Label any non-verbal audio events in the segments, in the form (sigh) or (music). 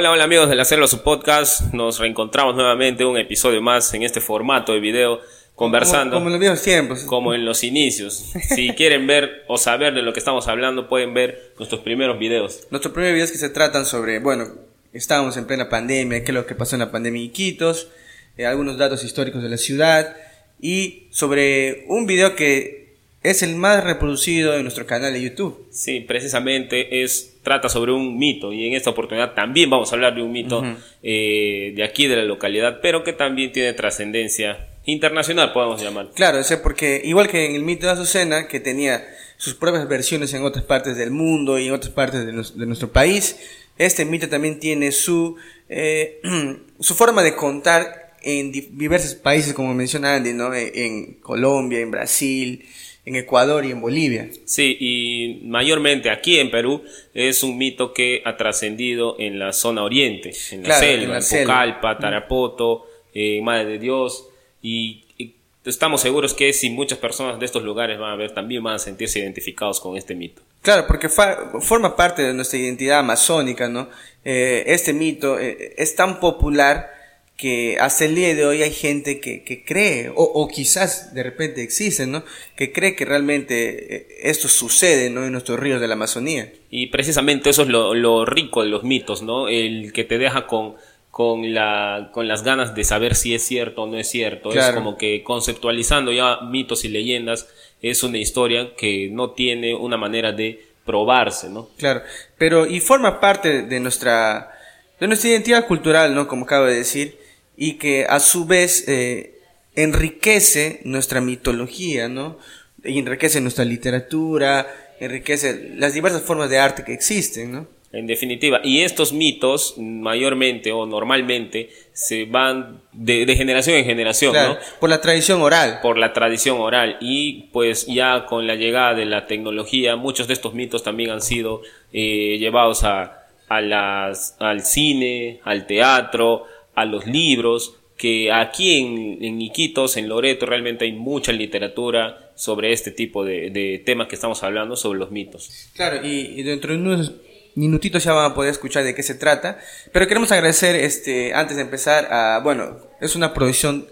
Hola, hola amigos de la Selva, su podcast. Nos reencontramos nuevamente un episodio más en este formato de video conversando. Como, como en los viejos tiempos. Como en los inicios. Si (laughs) quieren ver o saber de lo que estamos hablando, pueden ver nuestros primeros videos. Nuestros primeros videos que se tratan sobre, bueno, estábamos en plena pandemia, qué es lo que pasó en la pandemia en Iquitos, eh, algunos datos históricos de la ciudad y sobre un video que es el más reproducido en nuestro canal de YouTube. Sí, precisamente es trata sobre un mito y en esta oportunidad también vamos a hablar de un mito eh, de aquí de la localidad, pero que también tiene trascendencia internacional, podemos llamar. Claro, o sea, porque igual que en el mito de Azucena, que tenía sus propias versiones en otras partes del mundo y en otras partes de, de nuestro país, este mito también tiene su, eh, (clears throat) su forma de contar en diversos países, como menciona Andy, ¿no? En Colombia, en Brasil, en Ecuador y en Bolivia. Sí, y mayormente aquí en Perú es un mito que ha trascendido en la zona oriente, en la selva, en, Pucallpa, Tarapoto, eh, Madre de Dios, y, estamos seguros que si muchas personas de estos lugares van a ver, también van a sentirse identificados con este mito. Claro, porque forma parte de nuestra identidad amazónica, ¿no? Eh, este mito eh, es tan popular que hasta el día de hoy hay gente que, que cree, o, o, quizás de repente existe, ¿no? Que cree que realmente eh, esto sucede, ¿no? En nuestros ríos de la Amazonía. Y precisamente eso es lo, lo rico de los mitos, ¿no? El que te deja con, con, la, con las ganas de saber si es cierto o no es cierto. Es como que conceptualizando ya mitos y leyendas, es una historia que no tiene una manera de probarse, ¿no? Claro, pero y forma parte de nuestra, de nuestra identidad cultural, ¿no? Como acabo de decir y que a su vez eh, enriquece nuestra mitología, ¿no? Y enriquece nuestra literatura, enriquece las diversas formas de arte que existen, ¿no? En definitiva, y estos mitos mayormente o normalmente se van de, generación en generación, ¿no? Por la tradición oral. Por la tradición oral. Y pues ya con la llegada de la tecnología, muchos de estos mitos también han sido eh, llevados a, a las, al cine, al teatro, a los libros, que aquí en, en, Iquitos, en Loreto, realmente hay mucha literatura sobre este tipo de, temas que estamos hablando, sobre los mitos. Claro, y, dentro de unos minutitos ya van a poder escuchar de qué se trata, pero queremos agradecer, este, antes de empezar, a, bueno, es una producción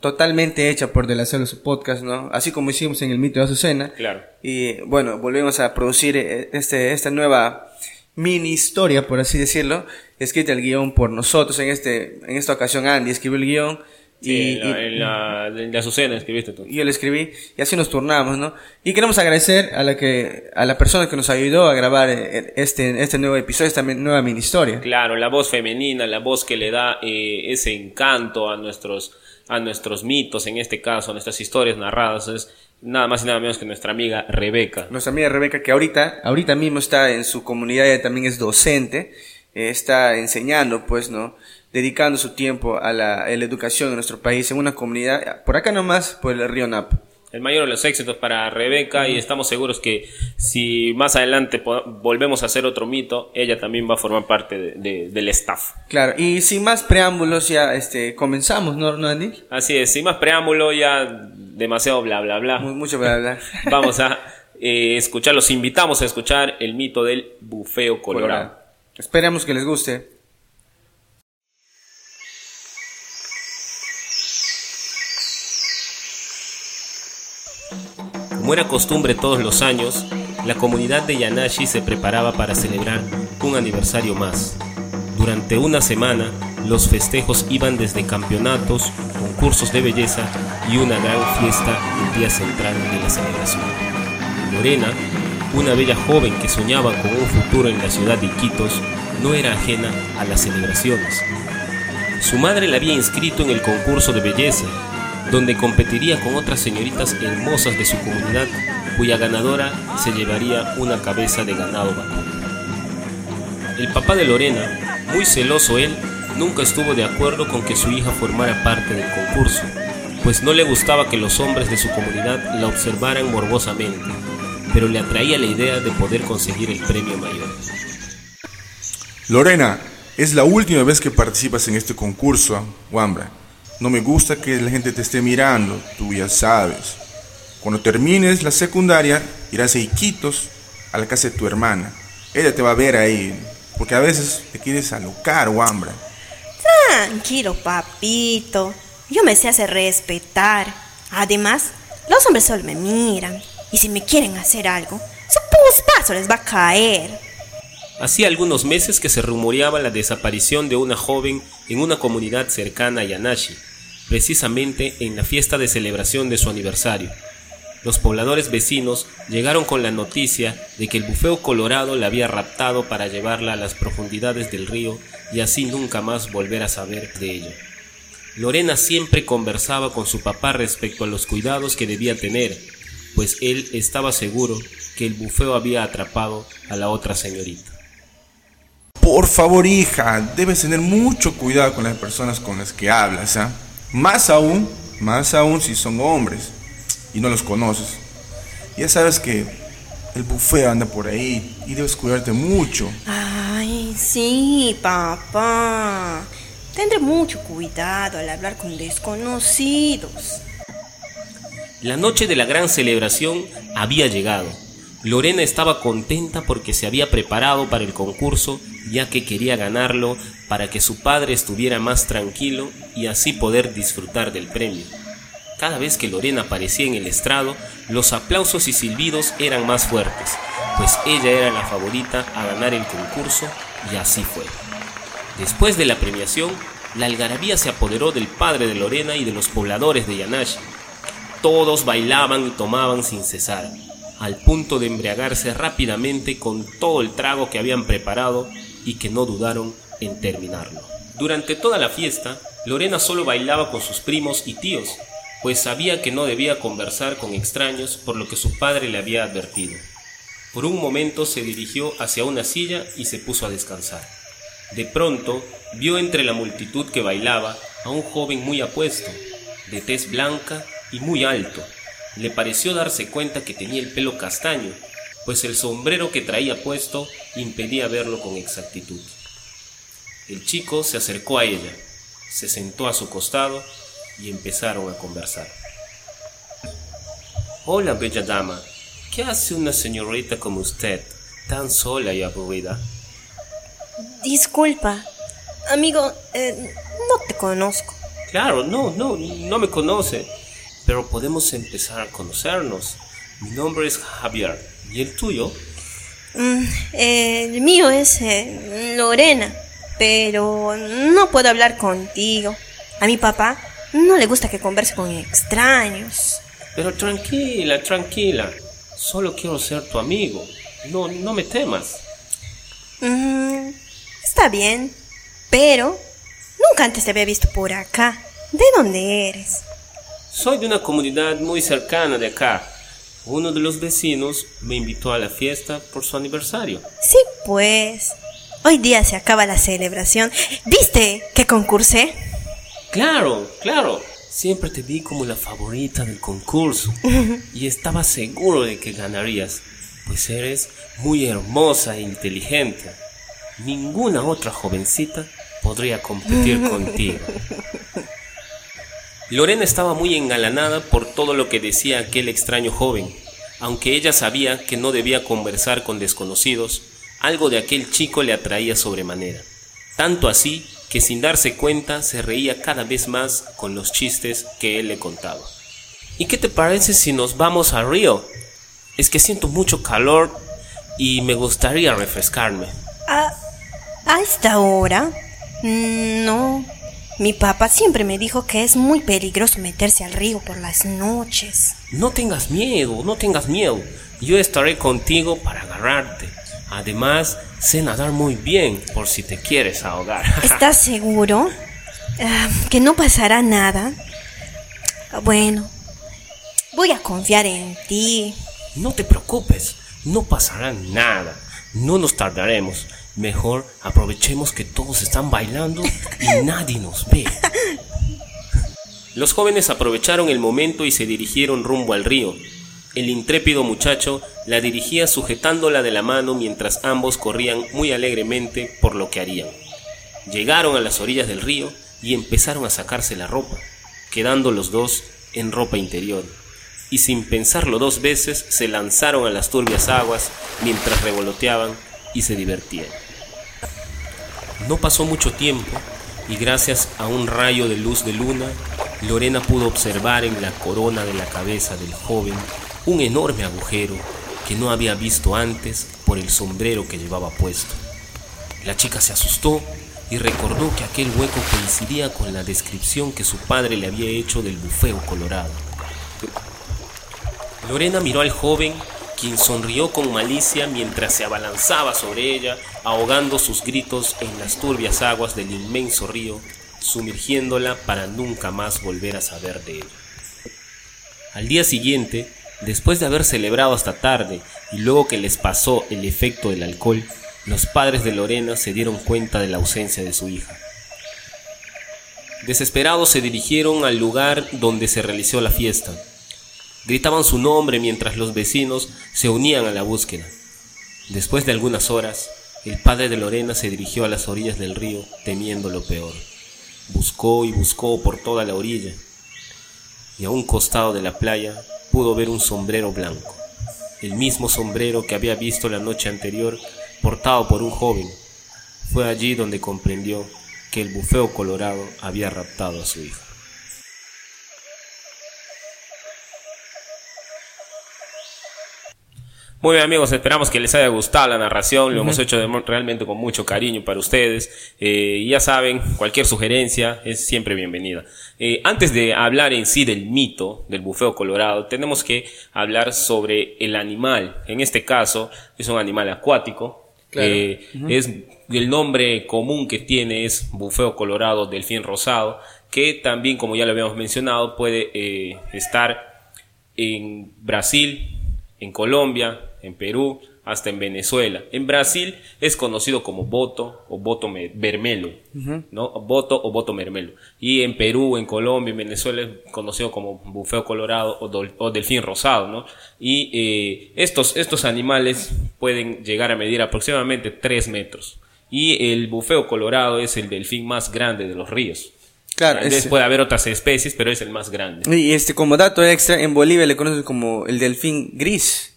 totalmente hecha por De la su Podcast, ¿no? Así como hicimos en el mito de Azucena. Claro. Y bueno, volvemos a producir eh, este, esta nueva mini historia, por así decirlo, escrita el guion por nosotros. En, este, en esta ocasión Andy escribió el guion. y, en, la, en, la, Azucena escribiste tú. Y yo lo escribí y así nos turnamos, ¿no? Y queremos agradecer a la que a la persona que nos ayudó a grabar eh, este este nuevo episodio, esta nueva mini historia. Claro, la voz femenina, la voz que le da eh, ese encanto a nuestros a nuestros mitos, en este caso, a nuestras historias narradas es nada más y nada menos que nuestra amiga Rebeca. Nuestra amiga Rebeca, que ahorita, ahorita mismo está en su comunidad, ella también es docente, eh, está enseñando, pues, ¿no? Dedicando su tiempo a la, educación en nuestro país, en una comunidad, por acá nomás, por el río Nap. El mayor de los éxitos para Rebeca y estamos seguros que si más adelante volvemos a hacer otro mito, ella también va a formar parte del staff. Claro, y sin más preámbulos ya este, comenzamos, ¿no, Andy? Así es, sin más preámbulo ya demasiado bla bla bla. mucho bla bla. (laughs) Vamos a eh, escuchar, los invitamos a escuchar el mito del bufeo colorado. Esperemos que les guste. Como era costumbre todos los años, la comunidad de Yanashi se preparaba para celebrar un aniversario más. Durante una semana, los festejos iban desde campeonatos, concursos de belleza y una gran fiesta el día central de la celebración. Lorena, una bella joven que soñaba con un futuro en la ciudad de Iquitos, no era ajena a las celebraciones. Su madre la había inscrito en el concurso de belleza, donde competiría con otras señoritas hermosas de su comunidad, cuya ganadora se llevaría una cabeza de ganado vacuno. El papá de Lorena, muy celoso él, nunca estuvo de acuerdo con que su hija formara parte del concurso, pues no le gustaba que los hombres de su comunidad la observaran morbosamente, pero le atraía la idea de poder conseguir el premio mayor. Lorena, es la última vez que participas en este concurso, Wambra. No me gusta que la gente te esté mirando, tú ya sabes. Cuando termines la secundaria, irás a Iquitos, a la casa de tu hermana. Ella te va a ver ahí, porque a veces te quieres alocar, Wambra. Tranquilo, papito. Yo me sé hacer respetar. Además, los hombres solo me miran. Y si me quieren hacer algo, su paso les va a caer. Hacía algunos meses que se rumoreaba la desaparición de una joven en una comunidad cercana a Yanashi, precisamente en la fiesta de celebración de su aniversario. Los pobladores vecinos llegaron con la noticia de que el bufeo colorado la había raptado para llevarla a las profundidades del río y así nunca más volver a saber de ella. Lorena siempre conversaba con su papá respecto a los cuidados que debía tener, pues él estaba seguro que el bufeo había atrapado a la otra señorita. Por favor, hija, debes tener mucho cuidado con las personas con las que hablas, ¿ah? Más aún, más aún si son hombres y no los conoces. Ya sabes que el bufeo anda por ahí y debes cuidarte mucho. Ay, sí, papá. Tendré mucho cuidado al hablar con desconocidos. La noche de la gran celebración había llegado. Lorena estaba contenta porque se había preparado para el concurso ya que quería ganarlo para que su padre estuviera más tranquilo y así poder disfrutar del premio. Cada vez que Lorena aparecía en el estrado, los aplausos y silbidos eran más fuertes, pues ella era la favorita a ganar el concurso y así fue. Después de la premiación, la algarabía se apoderó del padre de Lorena y de los pobladores de Yanashi. Todos bailaban y tomaban sin cesar, al punto de embriagarse rápidamente con todo el trago que habían preparado y que no dudaron en terminarlo. Durante toda la fiesta, Lorena solo bailaba con sus primos y tíos, pues sabía que no debía conversar con extraños por lo que su padre le había advertido. Por un momento se dirigió hacia una silla y se puso a descansar. De pronto vio entre la multitud que bailaba a un joven muy apuesto, de tez blanca y muy alto. Le pareció darse cuenta que tenía el pelo castaño, pues el sombrero que traía puesto impedía verlo con exactitud. El chico se acercó a ella, se sentó a su costado y empezaron a conversar. Hola, bella dama. ¿Qué hace una señorita como usted, tan sola y aburrida? Disculpa, amigo, eh, no te conozco. Claro, no, no, no me conoce, pero podemos empezar a conocernos. Mi nombre es Javier. ¿Y el tuyo? Mm, el mío es eh, Lorena, pero no puedo hablar contigo. A mi papá no le gusta que converse con extraños. Pero tranquila, tranquila. Solo quiero ser tu amigo. No, no me temas. Mm, está bien, pero nunca antes te había visto por acá. ¿De dónde eres? Soy de una comunidad muy cercana de acá. Uno de los vecinos me invitó a la fiesta por su aniversario. Sí, pues. Hoy día se acaba la celebración. ¿Viste que concursé? Claro, claro. Siempre te vi como la favorita del concurso (laughs) y estaba seguro de que ganarías, pues eres muy hermosa e inteligente. Ninguna otra jovencita podría competir (laughs) contigo. Lorena estaba muy engalanada por todo lo que decía aquel extraño joven. Aunque ella sabía que no debía conversar con desconocidos, algo de aquel chico le atraía sobremanera. Tanto así que sin darse cuenta se reía cada vez más con los chistes que él le contaba. ¿Y qué te parece si nos vamos a Río? Es que siento mucho calor y me gustaría refrescarme. ¿A, a esta hora? Mm, no. Mi papá siempre me dijo que es muy peligroso meterse al río por las noches. No tengas miedo, no tengas miedo. Yo estaré contigo para agarrarte. Además, sé nadar muy bien por si te quieres ahogar. (laughs) ¿Estás seguro? Ah, que no pasará nada. Bueno, voy a confiar en ti. No te preocupes, no pasará nada. No nos tardaremos. Mejor aprovechemos que todos están bailando y (laughs) nadie nos ve. Los jóvenes aprovecharon el momento y se dirigieron rumbo al río. El intrépido muchacho la dirigía sujetándola de la mano mientras ambos corrían muy alegremente por lo que harían. Llegaron a las orillas del río y empezaron a sacarse la ropa, quedando los dos en ropa interior, y sin pensarlo dos veces se lanzaron a las turbias aguas mientras revoloteaban y se divertían. No pasó mucho tiempo y gracias a un rayo de luz de luna, Lorena pudo observar en la corona de la cabeza del joven un enorme agujero que no había visto antes por el sombrero que llevaba puesto. La chica se asustó y recordó que aquel hueco coincidía con la descripción que su padre le había hecho del bufeo colorado. Lorena miró al joven, quien sonrió con malicia mientras se abalanzaba sobre ella, ahogando sus gritos en las turbias aguas del inmenso río, sumergiéndola para nunca más volver a saber de ella. Al día siguiente, después de haber celebrado hasta tarde y luego que les pasó el efecto del alcohol, los padres de Lorena se dieron cuenta de la ausencia de su hija. Desesperados se dirigieron al lugar donde se realizó la fiesta. Gritaban su nombre mientras los vecinos se unían a la búsqueda. Después de algunas horas, el padre de Lorena se dirigió a las orillas del río temiendo lo peor. Buscó y buscó por toda la orilla y a un costado de la playa pudo ver un sombrero blanco, el mismo sombrero que había visto la noche anterior portado por un joven. Fue allí donde comprendió que el bufeo colorado había raptado a su hija. Muy bien amigos, esperamos que les haya gustado la narración, lo hemos hecho realmente con mucho cariño para ustedes. Eh, ya saben, cualquier sugerencia es siempre bienvenida. Eh, antes de hablar en sí del mito del bufeo colorado, tenemos que hablar sobre el animal. En este caso, es un animal acuático. Eh, es el nombre común que tiene es bufeo colorado delfín rosado, que también, como ya lo habíamos mencionado, puede estar en Brasil, en Colombia, en Perú, hasta en Venezuela. En Brasil es conocido como boto o boto vermelo, ¿no? Boto o boto mermelo. Y en Perú, en Colombia, en Venezuela es conocido como bufeo colorado o, delfín rosado, ¿no? Y eh, estos, estos animales pueden llegar a medir aproximadamente 3 metros. Y el bufeo colorado es el delfín más grande de los ríos. Claro, puede haber otras especies, pero es el más grande. Y este, como dato extra, en Bolivia le conocen como el delfín gris.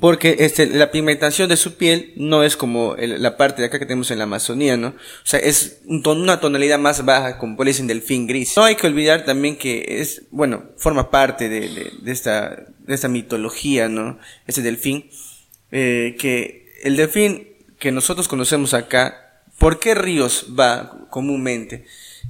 Porque este, la pigmentación de su piel no es como la parte de acá que tenemos en la Amazonía, ¿no? O sea, es una tonalidad más baja, como por del delfín gris. No hay que olvidar también que es, bueno, forma parte de, de, esta, de esta mitología, ¿no? Este delfín, eh, que el delfín que nosotros conocemos acá, ¿por qué ríos va comúnmente?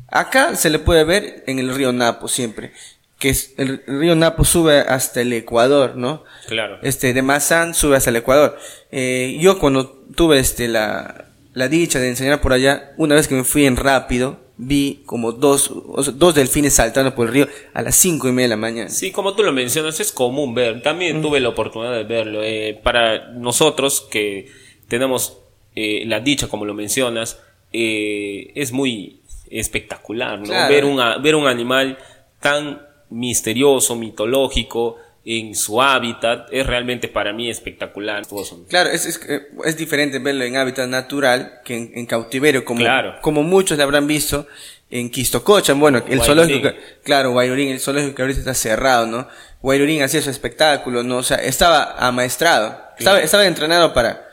Acá se le puede ver en el río Napo siempre que es, el río Napo sube hasta el Ecuador, ¿no? Claro. Este, de Mazán sube hasta el Ecuador. Eh, yo cuando tuve este, la, la dicha de enseñar por allá, una vez que me fui en rápido, vi como dos, dos delfines saltando por el río a las cinco y media de la mañana. Sí, como tú lo mencionas, es común ver. También tuve la oportunidad de verlo. Eh, para nosotros que tenemos eh, la dicha, como lo mencionas, eh, es muy espectacular, ¿no? Ver, un, ver un animal tan misterioso, mitológico, en su hábitat, es realmente para mí espectacular. Claro, es, es, es diferente verlo en hábitat natural que en, cautiverio, como, como muchos le habrán visto en Quistococha, bueno, el zoológico, claro, Guayurín, el zoológico que ahorita está cerrado, ¿no? Guayurín hacía su espectáculo, ¿no? O sea, estaba amaestrado, estaba, estaba entrenado para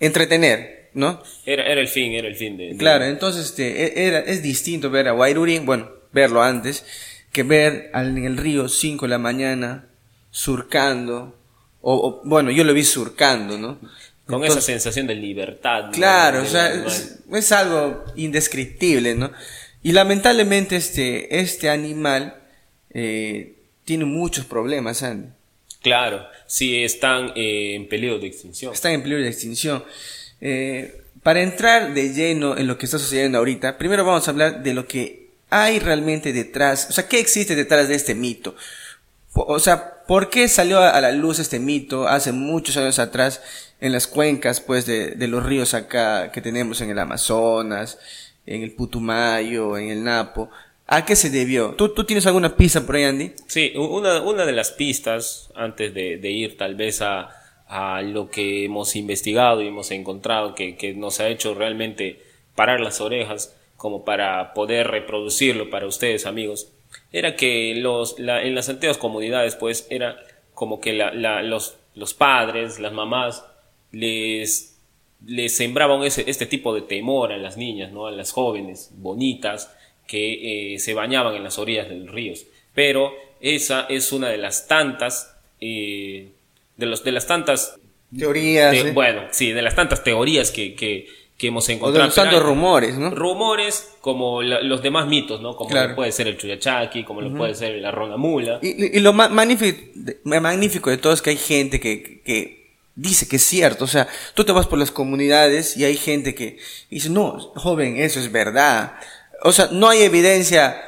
entretener, ¿no? Era, era el fin, era el fin de... Claro, entonces, este, e, era, es distinto ver a Guayurín, bueno, verlo antes, que ver en el río 5 de la mañana surcando, o, bueno, yo lo vi surcando, ¿no? Con esa sensación de libertad. Claro, o sea, es, algo indescriptible, ¿no? Y lamentablemente este, este animal eh, tiene muchos problemas, Andy. Claro, sí, están eh, en peligro de extinción. Están en peligro de extinción. Eh, para entrar de lleno en lo que está sucediendo ahorita, primero vamos a hablar de lo que hay realmente detrás? O sea, ¿qué existe detrás de este mito? O sea, ¿por qué salió a la luz este mito hace muchos años atrás en las cuencas, pues, de, los ríos acá que tenemos en el Amazonas, en el Putumayo, en el Napo? ¿A qué se debió? ¿Tú, tú tienes alguna pista por ahí, Andy? Sí, una, una de las pistas, antes de, ir tal vez a, a, lo que hemos investigado y hemos encontrado, que, que nos ha hecho realmente parar las orejas, como para poder reproducirlo para ustedes amigos, era que los, en las antiguas comunidades pues era como que la, los, los padres, las mamás les le sembraban ese, este tipo de temor a las niñas, ¿no? a las jóvenes bonitas que eh, se bañaban en las orillas de los ríos. Pero esa es una de las tantas, eh, de, los, de las tantas teorías. ¿eh? Bueno, sí, de las tantas teorías que, que, que hemos encontrado. O de los tantos rumores, ¿no? Rumores como los demás mitos, ¿no? Como puede ser el Chuyachaki, como lo puede ser la Ronamula. Y, y lo magnífico de todo es que hay gente que, que dice que es cierto. O sea, tú te vas por las comunidades y hay gente que dice, no, joven, eso es verdad. O sea, no hay evidencia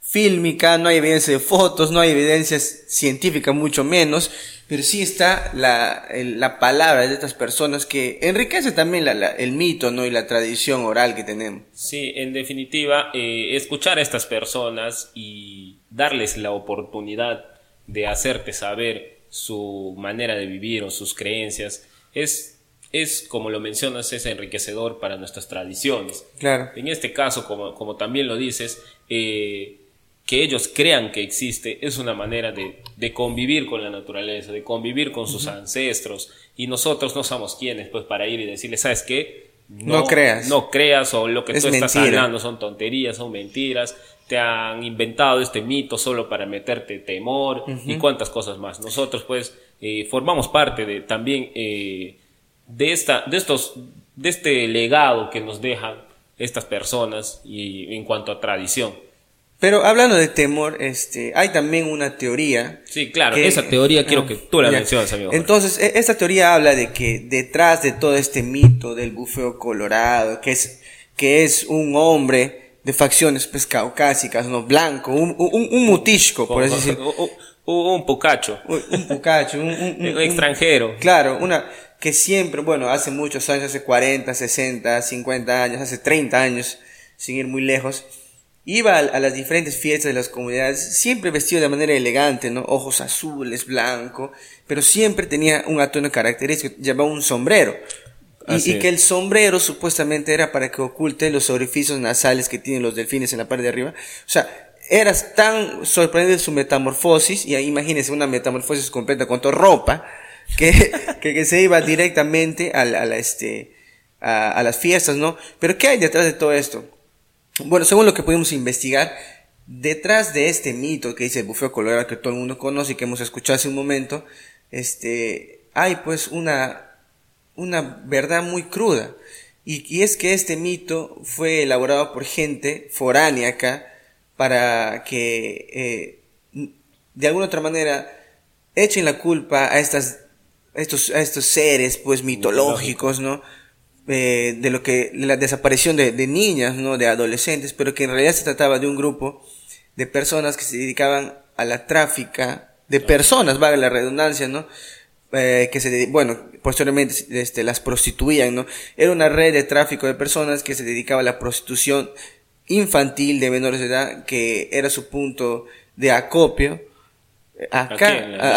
fílmica, no hay evidencia de fotos, no hay evidencia científica, mucho menos, pero sí está la, la palabra de estas personas que enriquece también la, el mito ¿no? y la tradición oral que tenemos. Sí, en definitiva, eh, escuchar a estas personas y darles la oportunidad de hacerte saber su manera de vivir o sus creencias es es, como lo mencionas, es enriquecedor para nuestras tradiciones. Claro. En este caso, como, como también lo dices, eh, que ellos crean que existe es una manera de, de, convivir con la naturaleza, de convivir con sus ancestros. Y nosotros no somos quienes, pues, para ir y decirles, ¿sabes qué? No, creas. No creas, o lo que tú estás hablando son tonterías, son mentiras. Te han inventado este mito solo para meterte temor y cuantas cosas más. Nosotros, pues, eh, formamos parte de también. Eh, de, esta, de, estos, de este legado que nos dejan estas personas y en cuanto a tradición. Pero hablando de temor, este, hay también una teoría. Sí, claro, esa teoría quiero que tú la menciones, amigo. Entonces, e, esta teoría habla de que detrás de todo este mito del bufeo colorado, que es, que es un hombre de facciones pues caucásicas, ¿no? Blanco, un, un, un mutishko, por así decirlo. Un, un pucacho. Un, pucacho, un, un (laughs) extranjero. Claro, una, que siempre, bueno, hace muchos años, hace 40, 60, 50 años, hace 30 años, sin ir muy lejos, iba a, las diferentes fiestas de las comunidades, siempre vestido de manera elegante, ¿no? Ojos azules, blanco, pero siempre tenía un atuendo característico, llevaba un sombrero. Y, que el sombrero supuestamente era para que oculte los orificios nasales que tienen los delfines en la parte de arriba. O sea, era tan sorprendente su metamorfosis, y ahí imagínense una metamorfosis completa con toda ropa, (laughs) que, que, se iba directamente a, a, la, este, a, a, las fiestas, ¿no? Pero ¿qué hay detrás de todo esto? Bueno, según lo que pudimos investigar, detrás de este mito que dice el bufeo colorado que todo el mundo conoce y que hemos escuchado hace un momento, este, hay pues una, una verdad muy cruda. Y, y es que este mito fue elaborado por gente foránea acá para que eh, de alguna otra manera echen la culpa a estas estos, a estos seres pues mitológicos, ¿no? Eh, de lo que, la desaparición de, de, niñas, ¿no? De adolescentes, pero que en realidad se trataba de un grupo de personas que se dedicaban a la tráfica de personas, vale la redundancia, ¿no? Eh, que se, bueno, posteriormente este, las prostituían, ¿no? Era una red de tráfico de personas que se dedicaba a la prostitución infantil de menores de edad, que era su punto de acopio acá,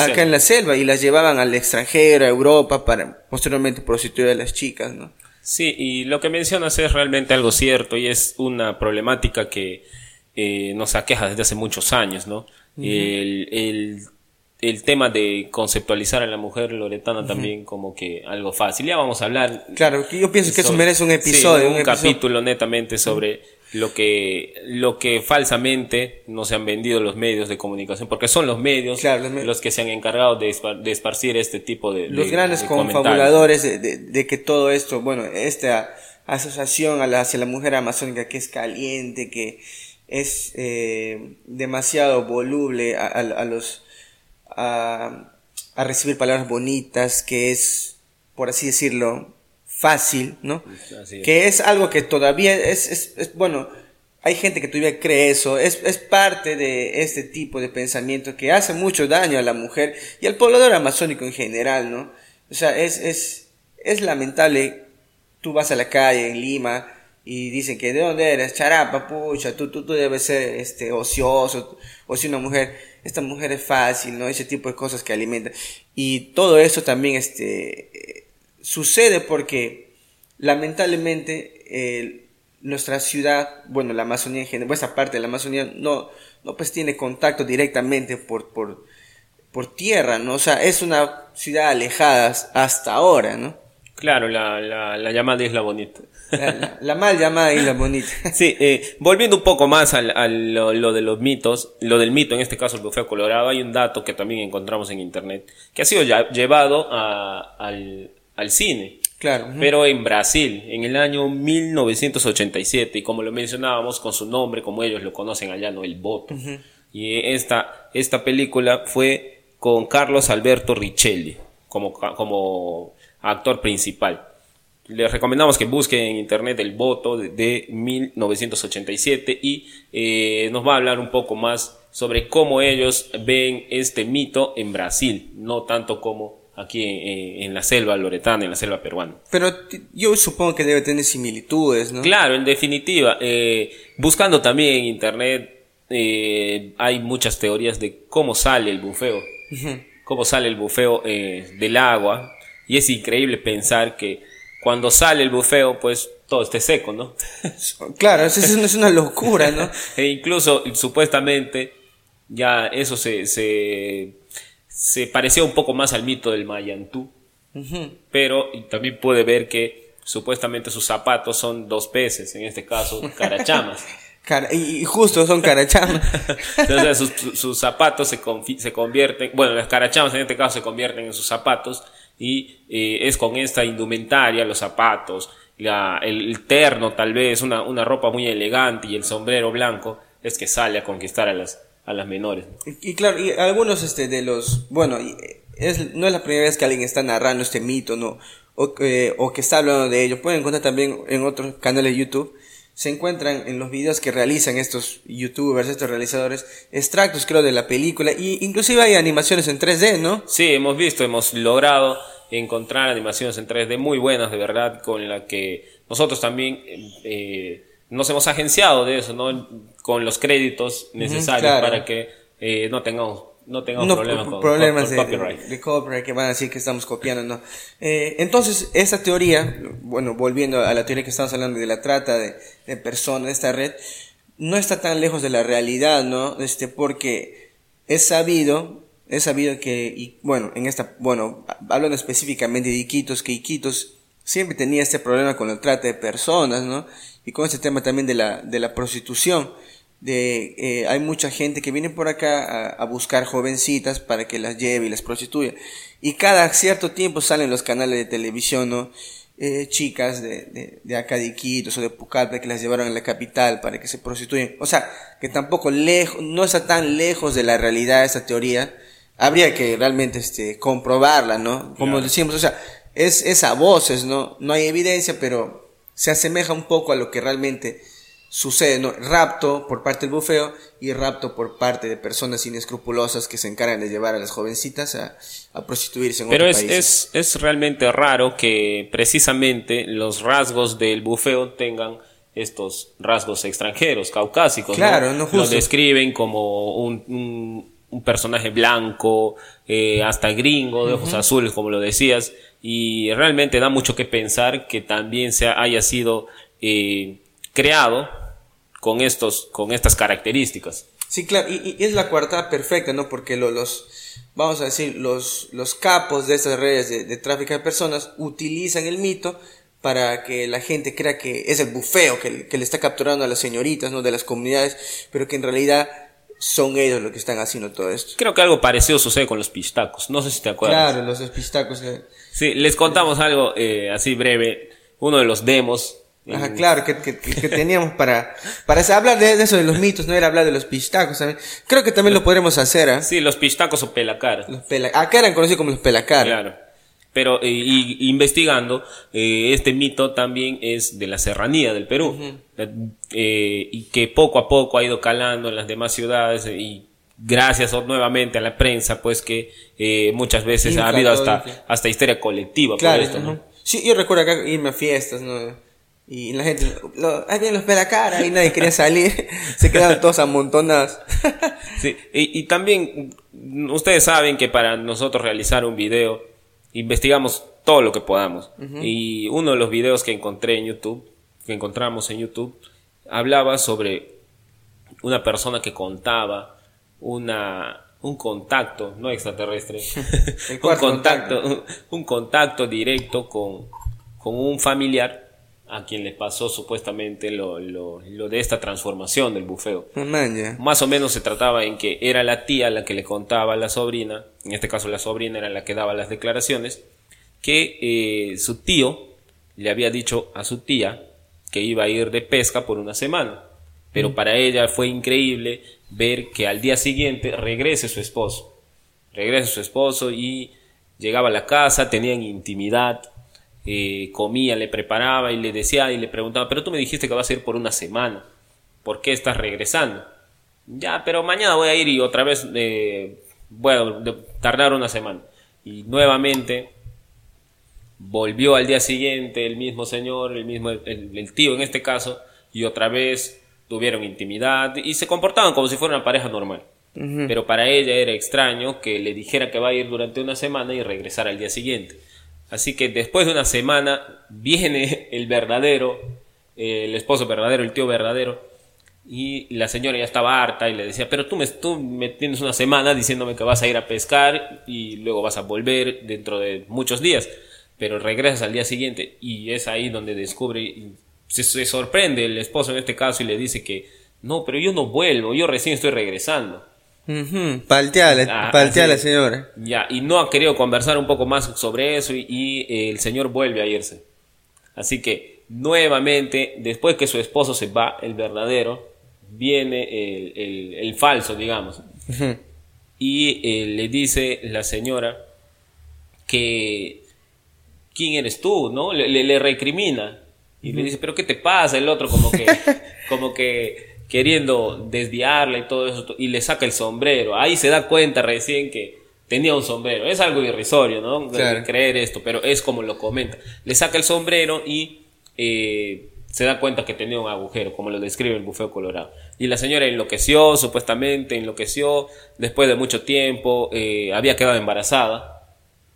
acá, en la, selva y las llevaban al extranjero, a Europa, para posteriormente prostituir a las chicas, ¿no? Sí, y lo que mencionas es realmente algo cierto y es una problemática que eh, nos aqueja desde hace muchos años, ¿no? el, el, el, tema de conceptualizar a la mujer loretana también como que algo fácil. Ya vamos a hablar. Claro, yo pienso que eso merece un episodio. un, capítulo netamente sobre lo que, lo que falsamente no se han vendido los medios de comunicación, porque son los medios, los, que se han encargado de, esparcir este tipo de... Los grandes confabuladores de, que todo esto, bueno, esta asociación hacia la mujer amazónica que es caliente, que es eh, demasiado voluble a, los... A, a recibir palabras bonitas, que es, por así decirlo, fácil, ¿no? Que es algo que todavía es, es, bueno, hay gente que todavía cree eso, es, es, parte de este tipo de pensamiento que hace mucho daño a la mujer y al poblador amazónico en general, ¿no? O sea, es, es, es lamentable, tú vas a la calle en Lima y dicen que de dónde eres, charapa, pucha, tú, tú, tú debes ser este, ocioso, o si una mujer, esta mujer es fácil, ¿no? Ese tipo de cosas que alimentan. Y todo eso también, este, sucede porque lamentablemente nuestra ciudad, bueno, la Amazonía en general, esta parte de la Amazonía no, no pues tiene contacto directamente por, por, por tierra, ¿no? O sea, es una ciudad alejada hasta ahora, ¿no? Claro, la, la, la llamada Isla Bonita. La, la- la mal llamada Isla Bonita. (laughs) Sí, eh, volviendo un poco más al, al- lo, lo de los mitos, lo del mito, en este caso el bufeo colorado, hay un dato que también encontramos en internet, que ha sido ya- llevado a- al, al cine, Claro. pero en Brasil, en el año 1987, y como lo mencionábamos, con su nombre, como ellos lo conocen allá, ¿no? El voto. Y esta, esta película fue con Carlos Alberto Richelli, como, como actor principal. Les recomendamos que busquen en internet el voto de, de 1987 y eh, nos va a hablar un poco más sobre cómo ellos ven este mito en Brasil, no tanto como aquí en, en la selva loretana, en la selva peruana. Pero yo supongo que debe tener similitudes, ¿no? Claro, en definitiva, eh, buscando también en internet eh, hay muchas teorías de cómo sale el bufeo, cómo sale el bufeo eh, del agua y es increíble pensar que cuando sale el bufeo pues todo esté seco, ¿no? (laughs) Claro, es, es una- es una locura, ¿no? (laughs) e incluso supuestamente ya eso se, se, se parecía un poco más al mito del Mayantú, Ujú. pero también puede ver que supuestamente sus zapatos son dos peces, en este caso carachamas. (laughs) Cara- y, justo son carachamas. (laughs) Entonces sus, zapatos se, se convierten, bueno, las carachamas en este caso se convierten en sus zapatos y eh, es con esta indumentaria, los zapatos, la, el, el terno tal vez, una, una ropa muy elegante y el sombrero blanco, es que sale a conquistar a las, a las menores. Y, y claro, y algunos este, de los, bueno, eh, es, no es la primera vez que alguien está narrando este mito, ¿no? O, que- o que está hablando de ello. Pueden encontrar también en otros canales de YouTube. Se encuentran en los videos que realizan estos youtubers, estos realizadores, extractos creo de la película. Y inclusive hay animaciones en 3D, ¿no? Sí, hemos visto, hemos logrado encontrar animaciones en 3D muy buenas, de verdad, con la que nosotros también eh, nos hemos agenciado de eso, ¿no? Con los créditos necesarios claro. para que eh, no tengamos, no tengamos no, problemas pro- con, problemas con de, copyright. de- copyright que van a decir que estamos copiando, ¿no? Eh, entonces, esta teoría, bueno, volviendo a la teoría que estamos hablando de la trata de, de personas, de esta red, no está tan lejos de la realidad, ¿no? Este, porque es sabido, es sabido que, y bueno, en esta, bueno, hablando específicamente de Iquitos, que Iquitos siempre tenía este problema con la trata de personas, ¿no? Y con este tema también de la, de la prostitución de eh, hay mucha gente que viene por acá a, a buscar jovencitas para que las lleve y las prostituya. Y cada cierto tiempo salen los canales de televisión no Eh, chicas de, de, de acá de Iquitos o de Pucallpa que las llevaron a la capital para que se prostituyan. O sea que tampoco lejos no está tan lejos de la realidad esa teoría. Habría que realmente este comprobarla no como Claro. decimos o sea es, es a voces no no hay evidencia pero se asemeja un poco a lo que realmente sucede, ¿no? Rapto por parte del bufeo y rapto por parte de personas inescrupulosas que se encargan de llevar a las jovencitas a, a prostituirse en Pero otros es, países. es, es realmente raro que precisamente los rasgos del bufeo tengan estos rasgos extranjeros, caucásicos. Claro, no Lo justo. describen como un, un, un personaje blanco, eh, hasta gringo, de ojos azules, como lo decías, y realmente da mucho que pensar que también se haya sido eh, creado con, estos, con estas características. Sí, claro, y, y es la coartada perfecta, ¿no? Porque lo- los, vamos a decir, los, los capos de estas redes de, de tráfico de personas utilizan el mito para que la gente crea que es el bufeo que, que le está capturando a las señoritas, ¿no? De las comunidades, pero que en realidad son ellos los que están haciendo todo esto. Creo que algo parecido sucede con los pistacos. No sé si te acuerdas. Claro, los espistacos. que- Sí, les contamos algo eh, así breve. Uno de los demos. Ajá, en- claro, que, que, que- teníamos para, para hablar de, eso de los mitos, no era hablar de los pistacos también. Creo que también lo podremos hacer, ¿ah? Sí, los pistacos o pelacar. Los pela- acá eran conocidos como los pelacar. Claro. Pero eh, y- investigando, eh, este mito también es de la serranía del Perú. Eh, y que poco a poco ha ido calando en las demás ciudades eh, y gracias nuevamente a la prensa, pues que eh, muchas veces ha habido hasta, hasta histeria colectiva Claro, por esto, ¿no? ajá. Sí, yo recuerdo acá irme a fiestas, ¿no? Y la gente, lo, ahí vienen los pelacar, y nadie quería salir, (laughs) se quedaban todos amontonados. (laughs) Sí, y, y también ustedes saben que para nosotros realizar un video investigamos todo lo que podamos. Y uno de los videos que encontré en YouTube, que encontramos en YouTube, hablaba sobre una persona que contaba una un contacto, no extraterrestre, (laughs) un contacto, un, un contacto directo con, con un familiar a quien le pasó supuestamente lo, lo, lo de esta transformación del bufeo. Más o menos se trataba en que era la tía la que le contaba a la sobrina, en este caso la sobrina era la que daba las declaraciones, que eh, su tío le había dicho a su tía que iba a ir de pesca por una semana. Pero para ella fue increíble ver que al día siguiente regrese su esposo. Regrese su esposo y llegaba a la casa, tenían intimidad, eh, comía, le preparaba y le decía y le preguntaba, pero tú me dijiste que vas a ir por una semana, ¿por qué estás regresando? Ya, pero mañana voy a ir y otra vez eh, voy a tardar una semana. Y nuevamente volvió al día siguiente el mismo señor, el mismo el, el tío en este caso, y otra vez tuvieron intimidad y se comportaban como si fuera una pareja normal. Pero para ella era extraño que le dijera que va a ir durante una semana y regresar al día siguiente. Así que después de una semana viene el verdadero, el esposo verdadero, el tío verdadero, y la señora ya estaba harta y le decía, pero tú me, tú me tienes una semana diciéndome que vas a ir a pescar y luego vas a volver dentro de muchos días, pero regresas al día siguiente y es ahí donde descubre, se, se sorprende el esposo en este caso y le dice que, no, pero yo no vuelvo, yo recién estoy regresando. Ujú, Paltea la, Ah, paltea así la es. señora. Ya, y no ha querido conversar un poco más sobre eso y, y, eh, el señor vuelve a irse. Así que nuevamente, después que su esposo se va, el verdadero, viene el, el- el falso, digamos. Ujú. Y eh, le dice la señora que ¿quién eres tú? ¿no? Le, le- le recrimina. Y le dice, ¿pero qué te pasa? El otro como que, (laughs) como que queriendo desviarla y todo eso. Y le saca el sombrero. Ahí se da cuenta recién que tenía un sombrero. Es algo irrisorio, ¿no? Claro. creer esto, pero es como lo comenta. Le saca el sombrero y eh, se da cuenta que tenía un agujero, como lo describe el bufeo colorado. Y la señora enloqueció, supuestamente enloqueció. Después de mucho tiempo, eh, había quedado embarazada.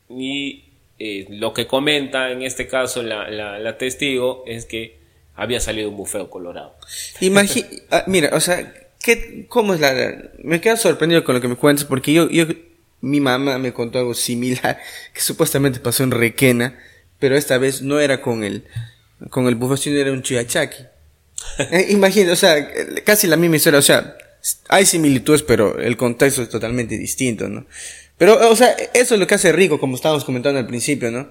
Y eh, lo que comenta en este caso la, la- la testigo es que había salido un bufeo colorado. Imagi (laughs) ah, mira, o sea, ¿qué, ¿cómo es la, Me quedo sorprendido con lo que me cuentas porque yo, yo, mi mamá me contó algo similar (laughs) que supuestamente pasó en Requena, pero esta vez no era con el, con el bufeo, sino era un chiachaki. (laughs) Eh, imagina, o sea, casi la misma historia, o sea, hay similitudes, pero el contexto es totalmente distinto, ¿no? Pero, o sea, eso es lo que hace rico, como estábamos comentando al principio, ¿no?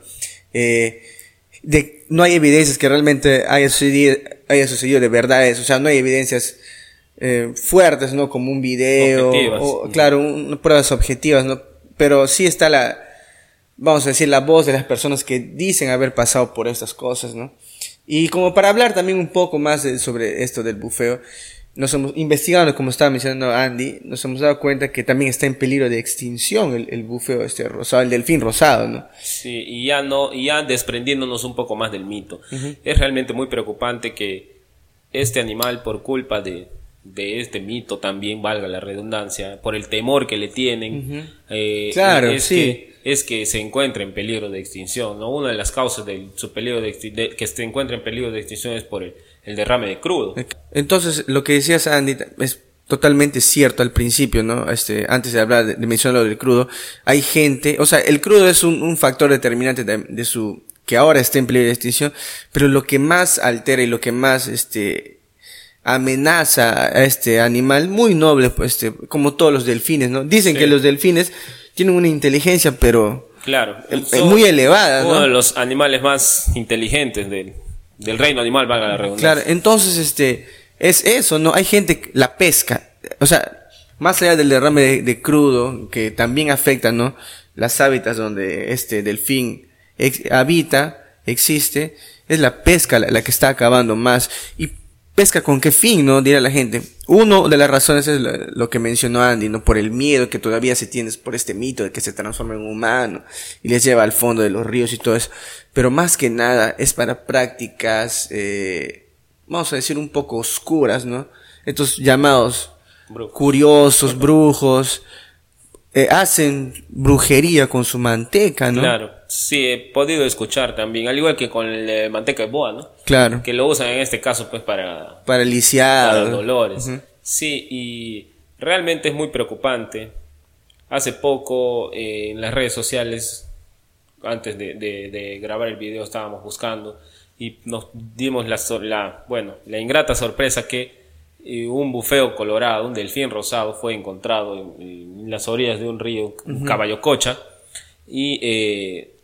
Eh, de, no hay evidencias que realmente haya sucedido, haya sucedido de verdades, o sea, no hay evidencias eh, fuertes, ¿no? Como un video, Objetivas. o, claro, un- pruebas objetivas, ¿no? Pero sí está la, vamos a decir, la voz de las personas que dicen haber pasado por estas cosas, ¿no? Y como para hablar también un poco más de- sobre esto del bufeo, nos hemos investigado, como estaba mencionando Andy, nos hemos dado cuenta que también está en peligro de extinción el, el bufeo este rosado, el delfín rosado, ¿no? Sí, y ya no, y ya desprendiéndonos un poco más del mito. Es realmente muy preocupante que este animal, por culpa de, de este mito también, valga la redundancia, por el temor que le tienen, eh, Claro, es sí. que es que se encuentra en peligro de extinción, ¿no? Una de las causas de su peligro de, de- que se encuentra en peligro de extinción es por el, el derrame de crudo. Entonces, lo que decías Andy es totalmente cierto al principio, ¿no? Este, antes de hablar, de, de mencionar lo del crudo, hay gente, o sea, el crudo es un, un factor determinante de, de su, que ahora está en peligro de extinción, pero lo que más altera y lo que más, este, amenaza a este animal muy noble, pues, este, como todos los delfines, ¿no? Dicen Sí. que los delfines tienen una inteligencia, pero Claro. son muy elevada, Uno ¿no? de los animales más inteligentes del, del reino animal, valga la redundancia. Claro, entonces este es eso, ¿no? Hay gente la pesca, o sea, más allá del derrame de, crudo que también afecta, ¿no? Las hábitats donde este delfín habita, existe, es la pesca la, la que está acabando más y pesca con qué fin, ¿no? Dirá la gente. Uno de las razones es lo, que mencionó Andy, ¿no? Por el miedo que todavía se tiene por este mito de que se transforma en humano y les lleva al fondo de los ríos y todo eso. Pero más que nada es para prácticas, eh, vamos a decir un poco oscuras, ¿no? Estos llamados Brujos. curiosos, brujos, eh, hacen brujería con su manteca, ¿no? Claro, sí, he podido escuchar también, al igual que con el manteca de boa, ¿no? Claro. Que lo usan en este caso pues para, Para el para lisiado. dolores. Ujú. Sí, y realmente es muy preocupante. Hace poco eh, en las redes sociales antes de, de- de grabar el video estábamos buscando y nos dimos la, la bueno la ingrata sorpresa que un bufeo colorado, un delfín rosado fue encontrado en, en las orillas de un río, un caballo cocha y eh,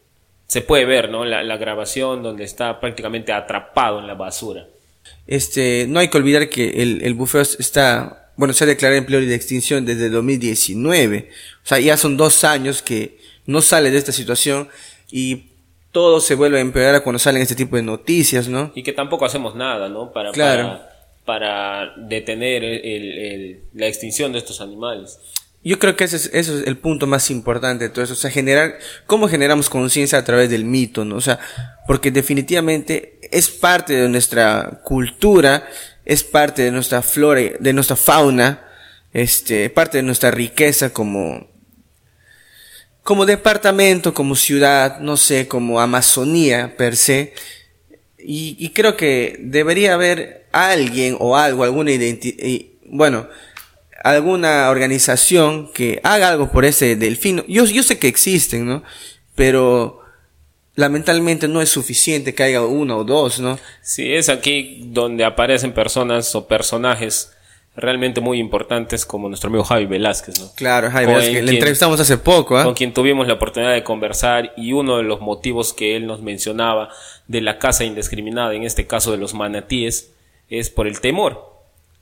se puede ver ¿no? la, la grabación donde está prácticamente atrapado en la basura. Este, no hay que olvidar que el, el bufeo está, bueno, se ha declarado en peligro de extinción desde 2019. O sea, ya son dos años que no sale de esta situación y todo se vuelve a empeorar cuando salen este tipo de noticias, ¿no? y que tampoco hacemos nada, ¿no? Para, Claro. para, para detener el- el- la extinción de estos animales. Yo creo que ese es, eso es el punto más importante de todo eso. O sea, generar, cómo generamos conciencia a través del mito, ¿no? O sea, porque definitivamente es parte de nuestra cultura, es parte de nuestra flora, de nuestra fauna, este, parte de nuestra riqueza como, como departamento, como ciudad, no sé, como Amazonía per se. Y, y creo que debería haber alguien o algo, alguna identidad, bueno, alguna organización que haga algo por ese delfín. Yo, yo sé que existen, ¿no? Pero lamentablemente no es suficiente que haya uno o dos, ¿no? Sí, es aquí donde aparecen personas o personajes realmente muy importantes como nuestro amigo Javi Velázquez, ¿no? Claro, Con que quien- le entrevistamos hace poco, ¿ah? con quien tuvimos la oportunidad de conversar y uno de los motivos que él nos mencionaba de la caza indiscriminada, en este caso de los manatíes, es por el temor.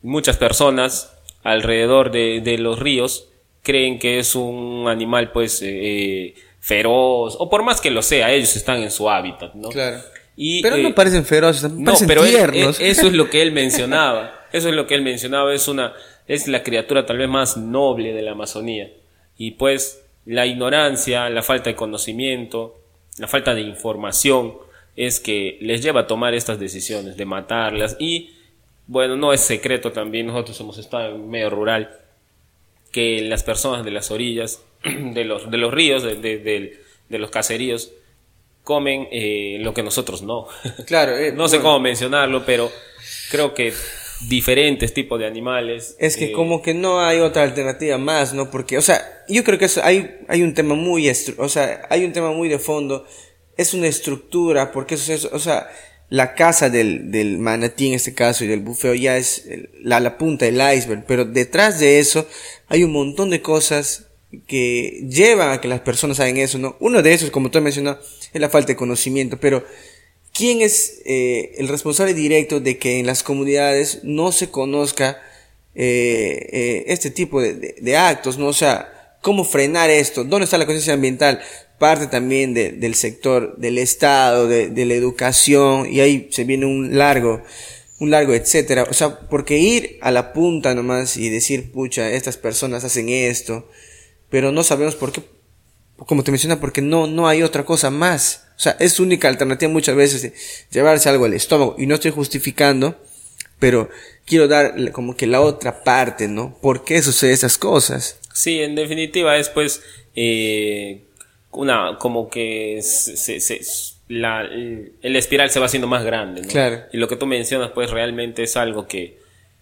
Muchas personas alrededor de, de los ríos creen que es un animal pues eh, feroz o por más que lo sea, ellos están en su hábitat, ¿no? Claro. Y, Pero eh, no parecen feroces, no, parecen pero él- tiernos. él- eso es lo que él (laughs) mencionaba. Eso es lo que él mencionaba. Es una, es la criatura tal vez más noble de la Amazonía. Y pues la ignorancia, la falta de conocimiento, la falta de información es que les lleva a tomar estas decisiones de matarlas. Y bueno, no es secreto también. Nosotros hemos estado en medio rural que las personas de las orillas, (clears throat) de los, de los ríos, de, de- de- de los caseríos, comen eh, lo que nosotros no. (laughs) Claro, eh, no sé bueno. cómo mencionarlo, pero creo que diferentes tipos de animales. Es que eh, como que no hay otra alternativa más, ¿no? Porque, o sea, yo creo que eso, hay, hay un tema muy, o sea, hay un tema muy de fondo, es una estructura, porque eso es, o sea, la casa del, del manatí en este caso y del bufeo ya es la, la punta del iceberg, pero detrás de eso hay un montón de cosas que llevan a que las personas hagan eso, ¿no? Uno de esos, como tú has mencionado, es la falta de conocimiento, pero ¿quién es eh, el responsable directo de que en las comunidades no se conozca eh, eh, este tipo de, de- de actos, ¿no? O sea, ¿cómo frenar esto? ¿Dónde está la conciencia ambiental? Parte también de- del sector del Estado, de, la educación, y ahí se viene un largo, un largo etcétera. O sea, porque ir a la punta nomás y decir, pucha, estas personas hacen esto, pero no sabemos por qué, como te menciona, porque no, no hay otra cosa más. O sea, es única alternativa muchas veces llevarse algo al estómago. Y no estoy justificando, pero quiero dar como que la otra parte, ¿no? ¿Por qué suceden esas cosas? Sí, en definitiva es pues eh, una como que se, se- la, el espiral se va haciendo más grande. ¿no? Claro. Y lo que tú mencionas pues realmente es algo que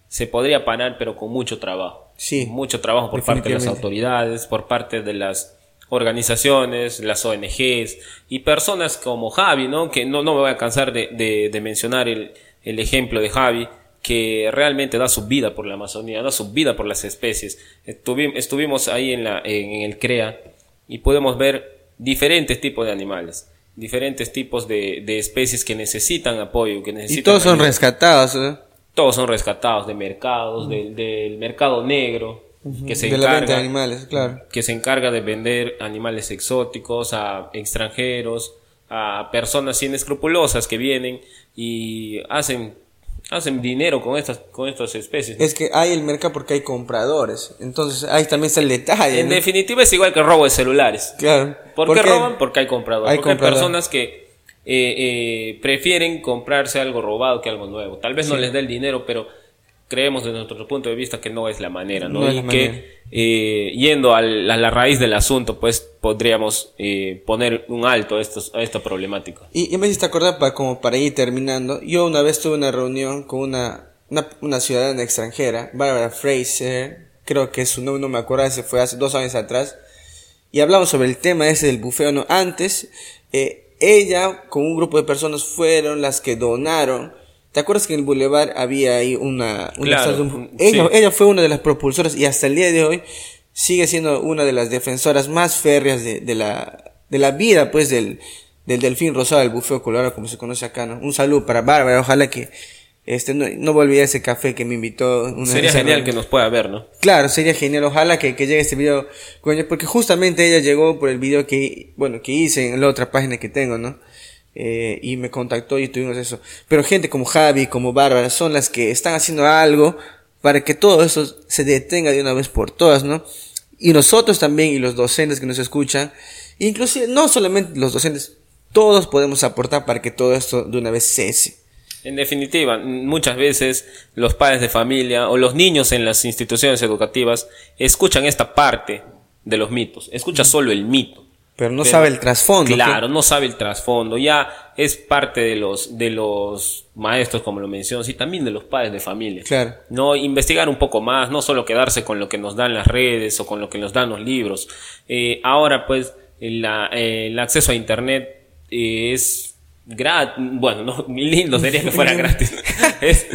se podría parar pero con mucho trabajo. Sí, Mucho trabajo por parte de las autoridades, por parte de las organizaciones, las ONGs y personas como Javi, ¿no? Que no, no me voy a cansar de, de- de mencionar el, el ejemplo de Javi, que realmente da su vida por la Amazonía, da su vida por las especies. Estuvi- estuvimos ahí en, la, en el CREA y podemos ver diferentes tipos de animales, diferentes tipos de, de especies que necesitan apoyo, que necesitan Y todos son rescatados, ¿eh? Todos son rescatados de mercados, del, del mercado negro, que se de la venta de animales, claro. que se encarga de vender animales exóticos a extranjeros, a personas inescrupulosas que vienen y hacen hacen dinero con estas con estas especies. Es que hay el mercado porque hay compradores. Entonces ahí también está el detalle. en ¿no? definitiva es igual que el robo de celulares. Claro. ¿Por, ¿Por qué qué? roban? Porque hay compradores. Hay Porque comprador. hay personas que eh, eh, prefieren comprarse algo robado que algo nuevo. Tal vez no les dé el dinero, pero creemos desde nuestro punto de vista que no es la manera, ¿no? No y la que manera. eh, yendo al- a la raíz del asunto, pues podríamos eh, poner un alto a, estos, a esta problemática. Y, y me hiciste acordar para, como para ir terminando. Yo una vez tuve una reunión con una, una, una ciudadana extranjera, Barbara Fraser, creo que su nombre no me acuerdo, ese fue hace dos años atrás. Y hablamos sobre el tema ese del bufeo, ¿no? Antes, eh, ella con un grupo de personas fueron las que donaron. ¿Te acuerdas que en el Boulevard había ahí una... una Claro, estatua? ella, sí. ella fue una de las propulsoras y hasta el día de hoy sigue siendo una de las defensoras más férreas de, de la, de la vida, pues, del, del delfín rosado, del bufeo colorado, como se conoce acá, ¿no? Un saludo para Bárbara, ojalá que este no, no me olvide ese café que me invitó. Una Sería a- genial que nos pueda ver, ¿no? Claro, sería genial. Ojalá que, que llegue este video, coño, porque justamente ella llegó por el video que, bueno, que hice en la otra página que tengo, ¿no? Eh, y me contactó y tuvimos eso. Pero gente como Javi, como Bárbara, son las que están haciendo algo para que todo eso se detenga de una vez por todas, ¿no? Y nosotros también, y los docentes que nos escuchan, inclusive, no solamente los docentes, todos podemos aportar para que todo esto de una vez cese. En definitiva, muchas veces los padres de familia o los niños en las instituciones educativas escuchan esta parte de los mitos, escucha solo el mito. Pero no Pero- sabe el trasfondo. Claro, no sabe el trasfondo, ya es parte de los de los maestros como lo mencionas y también de los padres de familia. Claro. No investigar un poco más, no solo quedarse con lo que nos dan las redes o con lo que nos dan los libros. Eh, ahora pues la- eh, el acceso a internet eh, es gratis, bueno, no, (laughs) lindo sería que fuera gratis. (laughs) Es-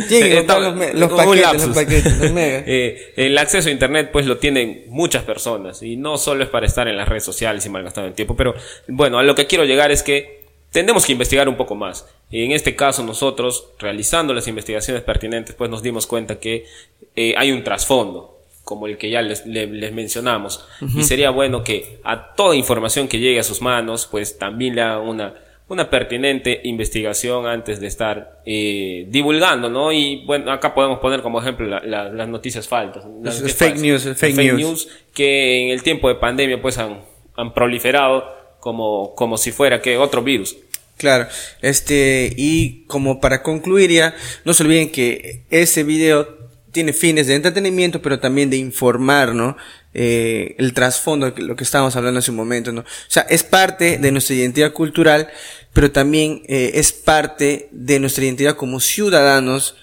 los paquetes, los paquetes, los megas. (laughs) Eh, el acceso a internet pues lo tienen muchas personas y no solo es para estar en las redes sociales y malgastar el tiempo, pero bueno, a lo que quiero llegar es que tenemos que investigar un poco más. Y en este caso nosotros, realizando las investigaciones pertinentes, pues nos dimos cuenta que eh, hay un trasfondo como el que ya les, le- les mencionamos. Y sería bueno que a toda información que llegue a sus manos, pues también le hagan una, una pertinente investigación antes de estar eh, divulgando, ¿no? Y bueno, acá podemos poner como ejemplo la- la- las noticias falsas. las noticias los fake falsas. news, fake news. que en el tiempo de pandemia pues han, han proliferado como, como si fuera que otro virus. Claro, este, y como para concluir ya, no se olviden que este video tiene fines de entretenimiento, pero también de informar, ¿no? Eh, el trasfondo, lo que estábamos hablando hace un momento, ¿no? O sea, es parte de nuestra identidad cultural, pero también eh, es parte de nuestra identidad como ciudadanos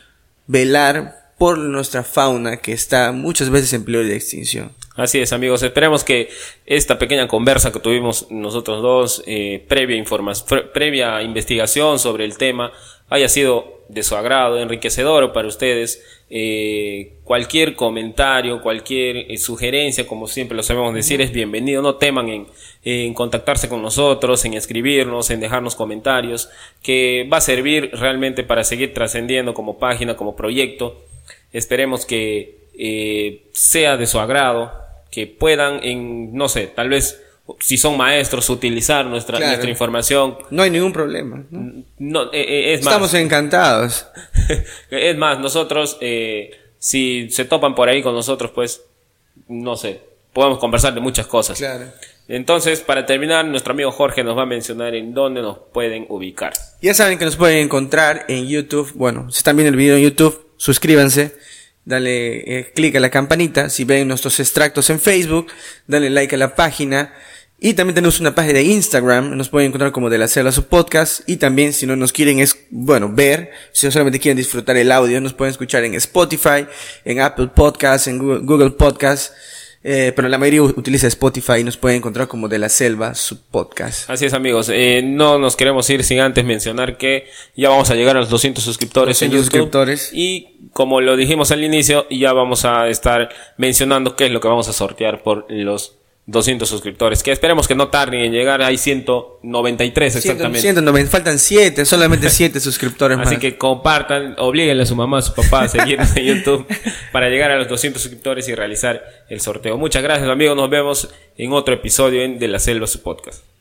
velar por nuestra fauna que está muchas veces en peligro de extinción. Así es, amigos. Esperemos que esta pequeña conversa que tuvimos nosotros dos, eh, previa, previa investigación sobre el tema, haya sido de su agrado, enriquecedor para ustedes. Eh, cualquier comentario, cualquier eh, sugerencia, como siempre lo sabemos decir, es bienvenido. No teman en, contactarse con nosotros, en escribirnos, en dejarnos comentarios, que va a servir realmente para seguir trascendiendo como página, como proyecto. Esperemos que sea de su agrado, que puedan, en, no sé, tal vez si son maestros, utilizar nuestra, Claro. nuestra información. No hay ningún problema. ¿no? No, eh, eh, es más, Estamos encantados. (laughs) es más, nosotros, eh, si se topan por ahí con nosotros, pues, no sé, podemos conversar de muchas cosas. Claro. Entonces, para terminar, nuestro amigo Jorge nos va a mencionar en dónde nos pueden ubicar. Ya saben que nos pueden encontrar en YouTube. Bueno, si están viendo el video en YouTube, suscríbanse. Dale eh, clic a la campanita. Si ven nuestros extractos en Facebook, dale like a la página. Y también tenemos una página de Instagram. Nos pueden encontrar como de la celda su podcast. Y también si no nos quieren es, bueno, ver, si no solamente quieren disfrutar el audio, nos pueden escuchar en Spotify, en Apple Podcasts, en Google, Google Podcasts. Eh, pero la mayoría utiliza Spotify y nos pueden encontrar como de la selva su podcast. Así es, amigos. Eh, no nos queremos ir sin antes mencionar que ya vamos a llegar a los 200 suscriptores en 200 YouTube. suscriptores. Y como lo dijimos al inicio, ya vamos a estar mencionando qué es lo que vamos a sortear por los 200 suscriptores. Que esperemos que no tarden en llegar. Hay 193 exactamente. 190, faltan 7, solamente (laughs) 7 suscriptores más. Así que compartan, obliguenle a su mamá, a su papá a seguirnos en (laughs) YouTube para llegar a los 200 suscriptores y realizar el sorteo. Muchas gracias amigos, nos vemos en otro episodio en De la Selva, su podcast.